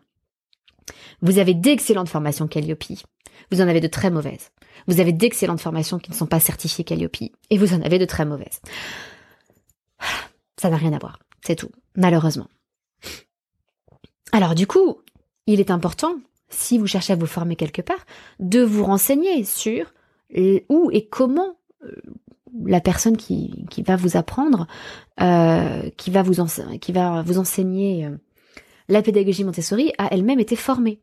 Vous avez d'excellentes formations Calliope. Vous en avez de très mauvaises. Vous avez d'excellentes formations qui ne sont pas certifiées Calliope. Et vous en avez de très mauvaises. Ça n'a rien à voir. C'est tout. Malheureusement. Alors du coup, il est important, si vous cherchez à vous former quelque part, de vous renseigner sur où et comment euh, la personne qui, va vous apprendre, euh, qui, va vous qui va vous enseigner euh, la pédagogie Montessori, a elle-même été formée.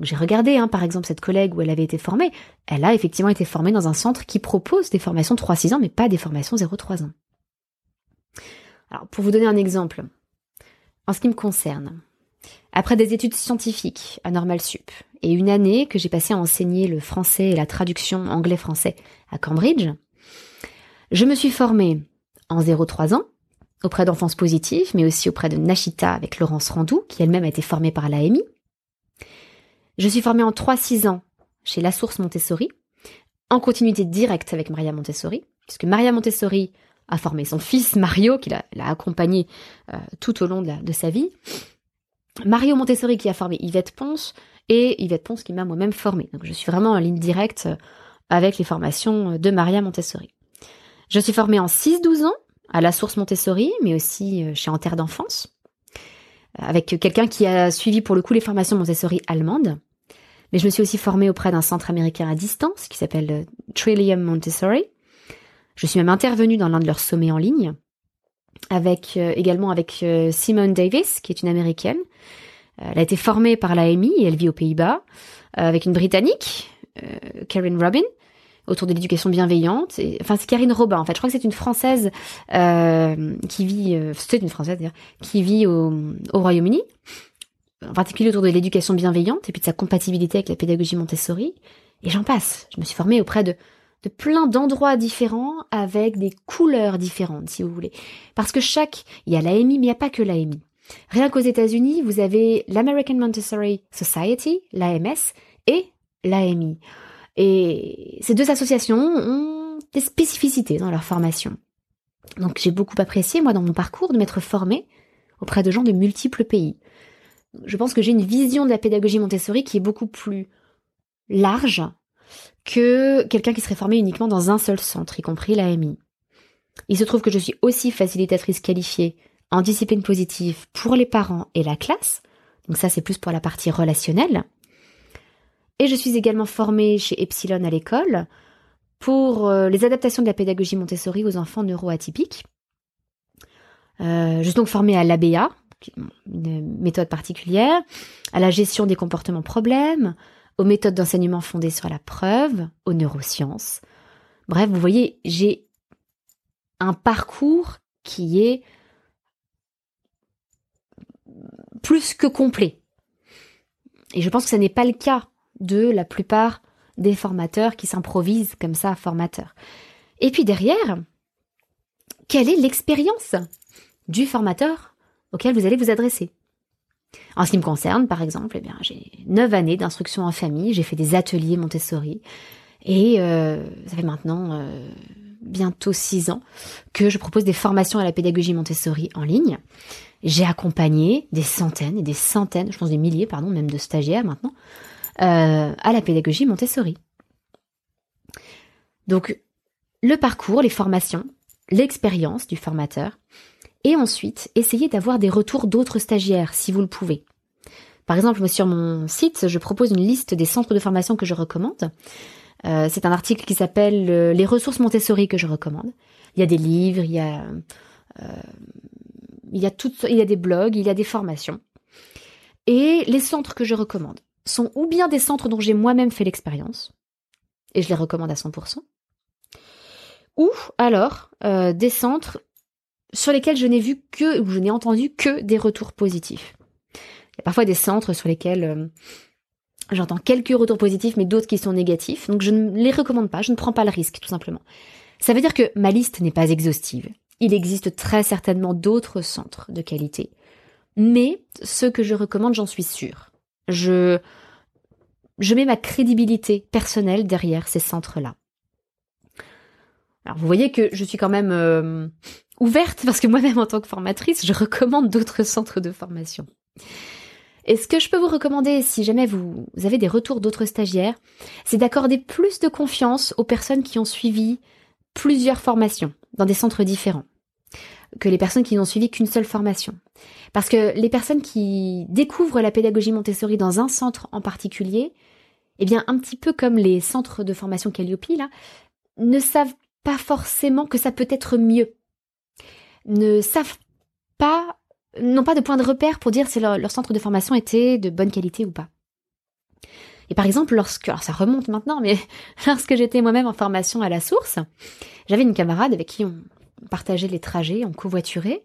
J'ai regardé, hein, par exemple, cette collègue où elle avait été formée, elle a effectivement été formée dans un centre qui propose des formations 3-6 ans, mais pas des formations 0-3 ans. Alors, pour vous donner un exemple, en ce qui me concerne, après des études scientifiques à Normal Sup et une année que j'ai passé à enseigner le français et la traduction anglais-français à Cambridge, je me suis formée en 0-3 ans auprès d'enfance positive, mais aussi auprès de Nashita avec Laurence Randou, qui elle-même a été formée par l'AMI. Je suis formée en 3-6 ans chez La Source Montessori, en continuité directe avec Maria Montessori, puisque Maria Montessori a formé son fils Mario, qui l'a accompagné euh, tout au long de, de sa vie, Mario Montessori qui a formé Yvette Ponce et Yvette Ponce qui m'a moi-même formée. Donc je suis vraiment en ligne directe avec les formations de Maria Montessori. Je suis formée en 6-12 ans à la source Montessori, mais aussi euh, chez Terre d'enfance, avec quelqu'un qui a suivi pour le coup les formations Montessori allemandes. Mais je me suis aussi formée auprès d'un centre américain à distance qui s'appelle Trillium Montessori. Je suis même intervenue dans l'un de leurs sommets en ligne avec euh, également avec euh, Simone Davis, qui est une américaine. Euh, elle a été formée par l'AMI et elle vit aux Pays-Bas, avec une Britannique, Karen Robin, autour de l'éducation bienveillante. Enfin, c'est Karine Robin, en fait. Je crois que c'est une Française qui vit, c'est une Française d'ailleurs, qui vit au, au Royaume-Uni, en particulier autour de l'éducation bienveillante et puis de sa compatibilité avec la pédagogie Montessori. Et j'en passe. Je me suis formée auprès de de plein d'endroits différents avec des couleurs différentes, si vous voulez. Parce que chaque, il y a l'AMI, mais il n'y a pas que l'AMI. Rien qu'aux États-Unis, vous avez l'American Montessori Society, l'AMS, et l'AMI. Et ces deux associations ont des spécificités dans leur formation. Donc j'ai beaucoup apprécié, moi, dans mon parcours, de m'être formée auprès de gens de multiples pays. Je pense que j'ai une vision de la pédagogie Montessori qui est beaucoup plus large que quelqu'un qui serait formé uniquement dans un seul centre, y compris l'AMI. Il se trouve que je suis aussi facilitatrice qualifiée en discipline positive pour les parents et la classe. Donc ça, c'est plus pour la partie relationnelle. Et je suis également formée chez Epsilon à l'école pour euh, les adaptations de la pédagogie Montessori aux enfants neuroatypiques. Euh, je suis donc formée à l'ABA, une méthode particulière, à la gestion des comportements problèmes, aux méthodes d'enseignement fondées sur la preuve, aux neurosciences. Bref, vous voyez, j'ai un parcours qui est plus que complet. Et je pense que ce n'est pas le cas de la plupart des formateurs qui s'improvisent comme ça formateurs. Et puis derrière, quelle est l'expérience du formateur auquel vous allez vous adresser? En ce qui me concerne, par exemple, eh bien, j'ai neuf années d'instruction en famille, j'ai fait des ateliers Montessori, et euh, ça fait maintenant euh, bientôt six ans que je propose des formations à la pédagogie Montessori en ligne. J'ai accompagné des centaines et des centaines, je pense des milliers, pardon, même de stagiaires maintenant, euh, à la pédagogie Montessori. Donc, le parcours, les formations, l'expérience du formateur, et ensuite essayer d'avoir des retours d'autres stagiaires si vous le pouvez. Par exemple, sur mon site, je propose une liste des centres de formation que je recommande. Euh, c'est un article qui s'appelle euh, Les ressources Montessori que je recommande. Il y a des livres, il y a, il y a des blogs, il y a des formations. Et les centres que je recommande sont ou bien des centres dont j'ai moi-même fait l'expérience, et je les recommande à 100%, ou alors euh, des centres sur lesquels je n'ai vu que, ou je n'ai entendu que des retours positifs. Il y a parfois des centres sur lesquels euh, j'entends quelques retours positifs, mais d'autres qui sont négatifs, donc je ne les recommande pas, je ne prends pas le risque, tout simplement. Ça veut dire que ma liste n'est pas exhaustive. Il existe très certainement d'autres centres de qualité, mais ceux que je recommande, j'en suis sûre. Je, mets ma crédibilité personnelle derrière ces centres-là. Alors vous voyez que je suis quand même euh, ouverte parce que moi-même en tant que formatrice, je recommande d'autres centres de formation. Et ce que je peux vous recommander, si jamais vous, avez des retours d'autres stagiaires, c'est d'accorder plus de confiance aux personnes qui ont suivi plusieurs formations dans des centres différents que les personnes qui n'ont suivi qu'une seule formation. Parce que les personnes qui découvrent la pédagogie Montessori dans un centre en particulier, eh bien, un petit peu comme les centres de formation Calliope, là, ne savent pas forcément que ça peut être mieux. Ne savent pas, n'ont pas de point de repère pour dire si leur, centre de formation était de bonne qualité ou pas. Et par exemple, lorsque, alors ça remonte maintenant, mais [laughs] lorsque j'étais moi-même en formation à la source, j'avais une camarade avec qui on partageait les trajets, on covoiturait,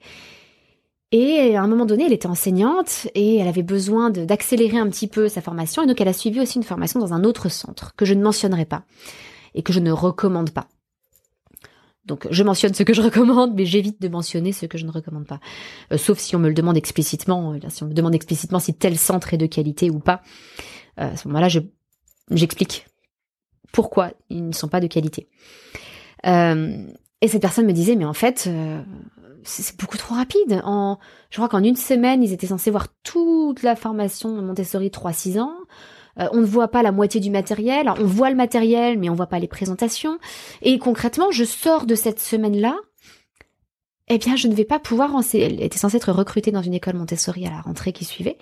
et à un moment donné, elle était enseignante et elle avait besoin d'accélérer un petit peu sa formation, et donc elle a suivi aussi une formation dans un autre centre que je ne mentionnerai pas et que je ne recommande pas. Donc je mentionne ce que je recommande, mais j'évite de mentionner ce que je ne recommande pas. Euh, sauf si on me le demande explicitement, euh, si on me demande explicitement si tel centre est de qualité ou pas. Euh, à ce moment-là, j'explique pourquoi ils ne sont pas de qualité. Et cette personne me disait, mais en fait, c'est beaucoup trop rapide. En, je crois qu'en une semaine, ils étaient censés voir toute la formation Montessori 3-6 ans. Euh, on ne voit pas la moitié du matériel. on voit le matériel, mais on voit pas les présentations. Et concrètement, je sors de cette semaine-là. Eh bien, je ne vais pas pouvoir. Elle était censée être recrutée dans une école Montessori à la rentrée qui suivait.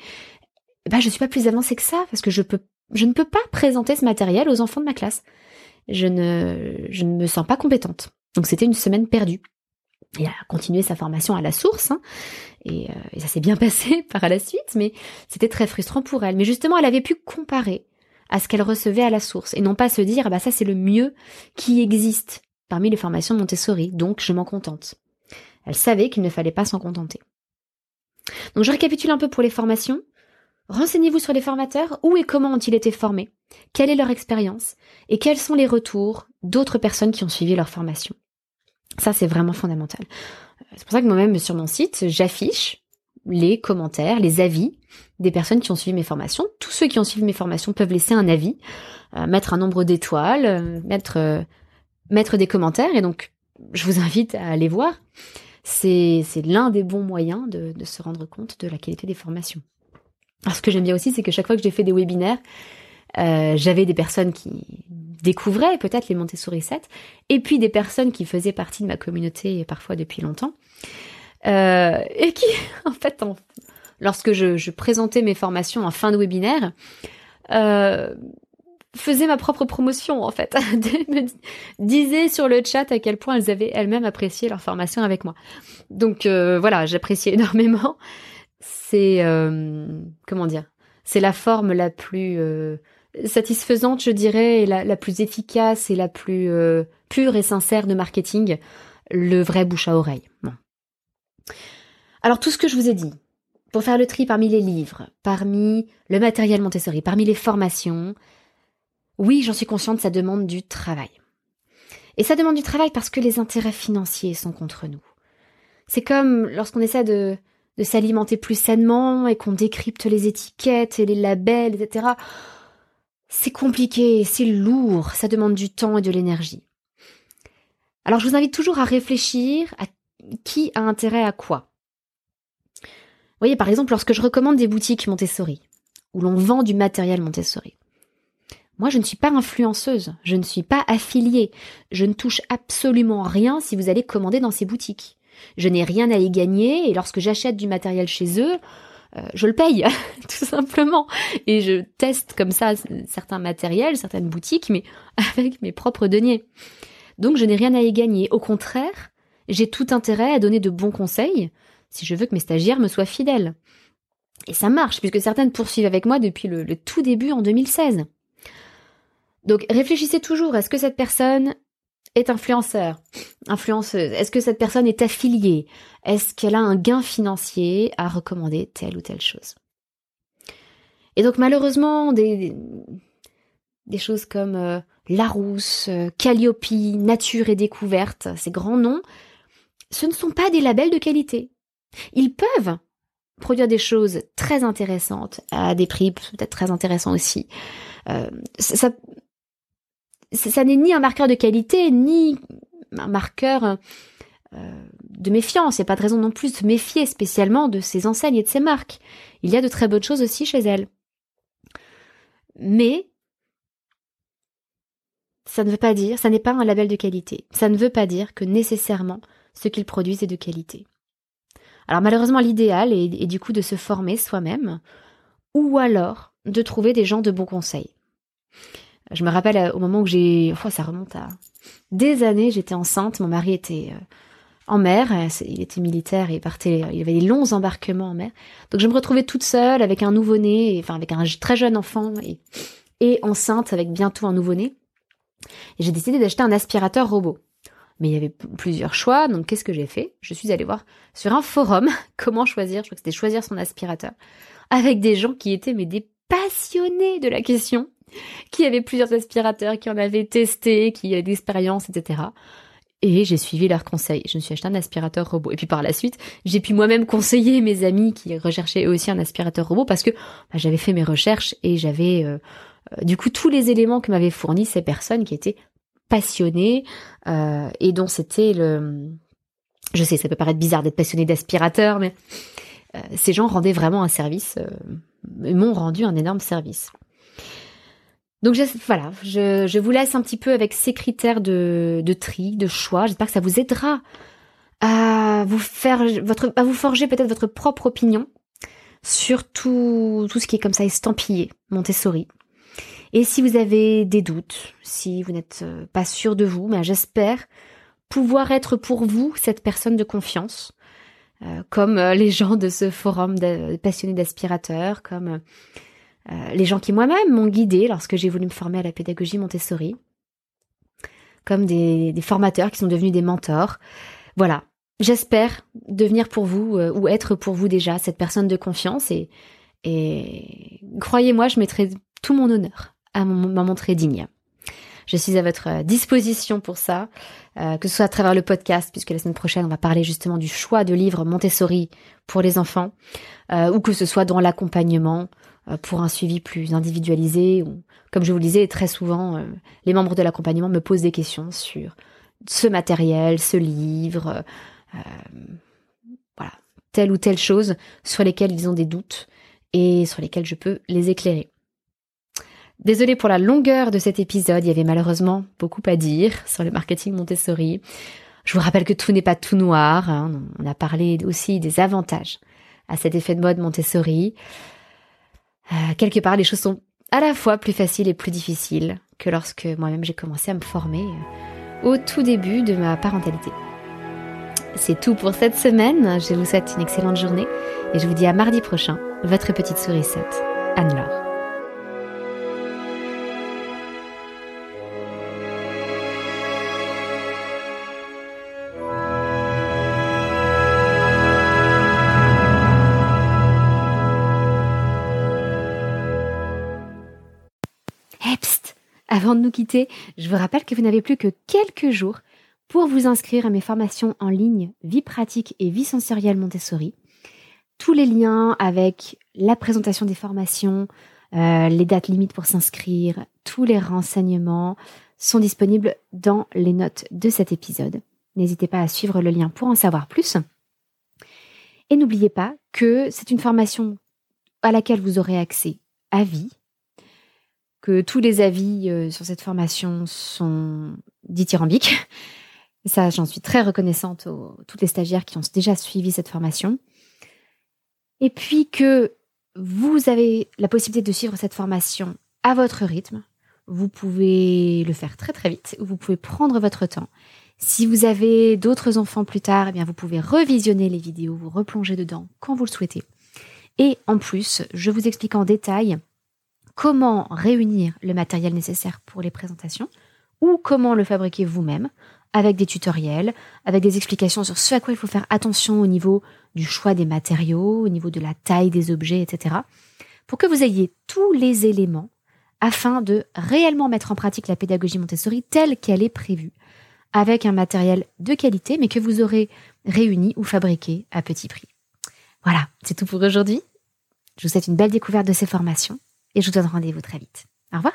Eh ben, je suis pas plus avancée que ça parce que je peux, je ne peux pas présenter ce matériel aux enfants de ma classe. Je ne, je ne me sens pas compétente. Donc, c'était une semaine perdue. Elle a continué sa formation à la source, hein, et, euh, et, ça s'est bien [laughs] passé par la suite, mais c'était très frustrant pour elle. Mais justement, elle avait pu comparer à ce qu'elle recevait à la source, et non pas se dire, ah bah ça c'est le mieux qui existe parmi les formations Montessori, donc je m'en contente. Elle savait qu'il ne fallait pas s'en contenter. Donc je récapitule un peu pour les formations. Renseignez-vous sur les formateurs, où et comment ont-ils été formés, quelle est leur expérience, et quels sont les retours d'autres personnes qui ont suivi leur formation? Ça, c'est vraiment fondamental. C'est pour ça que moi-même, sur mon site, j'affiche les commentaires, les avis des personnes qui ont suivi mes formations. Tous ceux qui ont suivi mes formations peuvent laisser un avis, euh, mettre un nombre d'étoiles, euh, mettre, euh, des commentaires. Et donc, je vous invite à aller voir. C'est, l'un des bons moyens de se rendre compte de la qualité des formations. Alors, ce que j'aime bien aussi, c'est que chaque fois que j'ai fait des webinaires, j'avais des personnes qui découvraient peut-être les Montessori 7, et puis des personnes qui faisaient partie de ma communauté parfois depuis longtemps, euh, et qui, [laughs] en fait, lorsque je, présentais mes formations en fin de webinaire, euh, faisaient ma propre promotion en fait, [laughs] me disaient sur le chat à quel point elles avaient elles-mêmes apprécié leur formation avec moi. Donc euh, voilà, j'appréciais [laughs] énormément. C'est euh, comment dire, c'est la forme la plus satisfaisante, je dirais, et la, plus efficace et la plus euh, pure et sincère de marketing, le vrai bouche à oreille. Alors tout ce que je vous ai dit, pour faire le tri parmi les livres, parmi le matériel Montessori, parmi les formations, oui, j'en suis consciente, ça demande du travail. Et ça demande du travail parce que les intérêts financiers sont contre nous. C'est comme lorsqu'on essaie de, de s'alimenter plus sainement et qu'on décrypte les étiquettes et les labels, etc. C'est compliqué, c'est lourd, ça demande du temps et de l'énergie. Alors je vous invite toujours à réfléchir à qui a intérêt à quoi. Vous voyez, par exemple, lorsque je recommande des boutiques Montessori, où l'on vend du matériel Montessori, moi, je ne suis pas influenceuse, je ne suis pas affiliée, je ne touche absolument rien si vous allez commander dans ces boutiques. Je n'ai rien à y gagner et lorsque j'achète du matériel chez eux, euh, je le paye, [laughs] tout simplement. Et je teste comme ça certains matériels, certaines boutiques, mais [laughs] avec mes propres deniers. Donc je n'ai rien à y gagner. Au contraire, j'ai tout intérêt à donner de bons conseils si je veux que mes stagiaires me soient fidèles. Et ça marche, puisque certaines poursuivent avec moi depuis le, le tout début en 2016. Donc réfléchissez toujours, est-ce que cette personne est influenceur, influenceuse Est-ce que cette personne est affiliée? Est-ce qu'elle a un gain financier à recommander telle ou telle chose? Et donc malheureusement, des, choses comme euh, Larousse, euh, Calliope, Nature et Découverte, ces grands noms, ce ne sont pas des labels de qualité. Ils peuvent produire des choses très intéressantes à des prix peut-être très intéressants aussi. Euh, ça, ça n'est ni un marqueur de qualité, ni un marqueur euh, de méfiance. Il n'y a pas de raison non plus de se méfier spécialement de ces enseignes et de ces marques. Il y a de très bonnes choses aussi chez elles. Mais ça ne veut pas dire, ça n'est pas un label de qualité. Ça ne veut pas dire que nécessairement ce qu'ils produisent est de qualité. Alors malheureusement, l'idéal est, est, du coup de se former soi-même, ou alors de trouver des gens de bons conseils. Je me rappelle euh, au moment où j'ai, oh, ça remonte à des années, j'étais enceinte, mon mari était euh, en mer, euh, il était militaire et partait, il avait des longs embarquements en mer. Donc je me retrouvais toute seule avec un nouveau-né, enfin avec un très jeune enfant et, et enceinte avec bientôt un nouveau-né. Et j'ai décidé d'acheter un aspirateur robot. Mais il y avait plusieurs choix, donc qu'est-ce que j'ai fait? Je suis allée voir sur un forum [laughs] comment choisir, je crois que c'était choisir son aspirateur, avec des gens qui étaient mais des passionnés de la question [laughs] qui avait plusieurs aspirateurs, qui en avaient testé, qui avaient d'expérience, etc. Et j'ai suivi leurs conseils. Je me suis acheté un aspirateur robot. Et puis par la suite, j'ai pu moi-même conseiller mes amis qui recherchaient aussi un aspirateur robot parce que bah, j'avais fait mes recherches et j'avais euh, euh, du coup tous les éléments que m'avaient fournis ces personnes qui étaient passionnées euh, et dont c'était le... Je sais, ça peut paraître bizarre d'être passionné d'aspirateur, mais euh, ces gens rendaient vraiment un service, euh, m'ont rendu un énorme service. Donc je, voilà, je, vous laisse un petit peu avec ces critères de, de tri, de choix. J'espère que ça vous aidera à vous faire votre, à vous forger peut-être votre propre opinion sur tout, tout ce qui est comme ça estampillé Montessori. Et si vous avez des doutes, si vous n'êtes euh, pas sûr de vous, ben j'espère pouvoir être pour vous cette personne de confiance, euh, comme euh, les gens de ce forum de passionnés d'aspirateurs, comme euh, les gens qui moi-même m'ont guidé lorsque j'ai voulu me former à la pédagogie Montessori, comme des, formateurs qui sont devenus des mentors. Voilà, j'espère devenir pour vous euh, ou être pour vous déjà cette personne de confiance et, et croyez-moi, je mettrai tout mon honneur à m'en montrer digne. Je suis à votre disposition pour ça, euh, que ce soit à travers le podcast, puisque la semaine prochaine, on va parler justement du choix de livres Montessori pour les enfants, ou que ce soit dans l'accompagnement, euh, pour un suivi plus individualisé. Comme je vous le disais, très souvent, euh, les membres de l'accompagnement me posent des questions sur ce matériel, ce livre, euh, voilà, telle ou telle chose sur lesquelles ils ont des doutes et sur lesquelles je peux les éclairer. Désolée pour la longueur de cet épisode, il y avait malheureusement beaucoup à dire sur le marketing Montessori. Je vous rappelle que tout n'est pas tout noir, hein. on a parlé aussi des avantages à cet effet de mode Montessori. Euh, quelque part, les choses sont à la fois plus faciles et plus difficiles que lorsque moi-même j'ai commencé à me former euh, au tout début de ma parentalité. C'est tout pour cette semaine. Je vous souhaite une excellente journée et je vous dis à mardi prochain, votre petite sourisette, Anne-Laure. Avant de nous quitter, je vous rappelle que vous n'avez plus que quelques jours pour vous inscrire à mes formations en ligne Vie pratique et vie sensorielle Montessori. Tous les liens avec la présentation des formations, euh, les dates limites pour s'inscrire, tous les renseignements sont disponibles dans les notes de cet épisode. N'hésitez pas à suivre le lien pour en savoir plus. Et n'oubliez pas que c'est une formation à laquelle vous aurez accès à vie, que tous les avis euh, sur cette formation sont dithyrambiques. Ça, j'en suis très reconnaissante aux toutes les stagiaires qui ont déjà suivi cette formation. Et puis que vous avez la possibilité de suivre cette formation à votre rythme. Vous pouvez le faire très très vite, vous pouvez prendre votre temps. Si vous avez d'autres enfants plus tard, eh bien vous pouvez revisionner les vidéos, vous replonger dedans quand vous le souhaitez. Et en plus, je vous explique en détail comment réunir le matériel nécessaire pour les présentations ou comment le fabriquer vous-même avec des tutoriels, avec des explications sur ce à quoi il faut faire attention au niveau du choix des matériaux, au niveau de la taille des objets, etc. Pour que vous ayez tous les éléments afin de réellement mettre en pratique la pédagogie Montessori telle qu'elle est prévue, avec un matériel de qualité, mais que vous aurez réuni ou fabriqué à petit prix. Voilà, c'est tout pour aujourd'hui. Je vous souhaite une belle découverte de ces formations et je vous donne rendez-vous très vite. Au revoir.